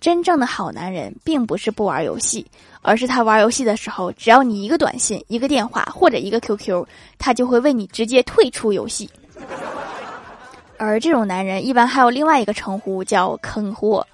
真正的好男人并不是不玩游戏而是他玩游戏的时候只要你一个短信一个电话或者一个 qq 他就会为你直接退出游戏。而这种男人一般还有另外一个称呼叫坑货。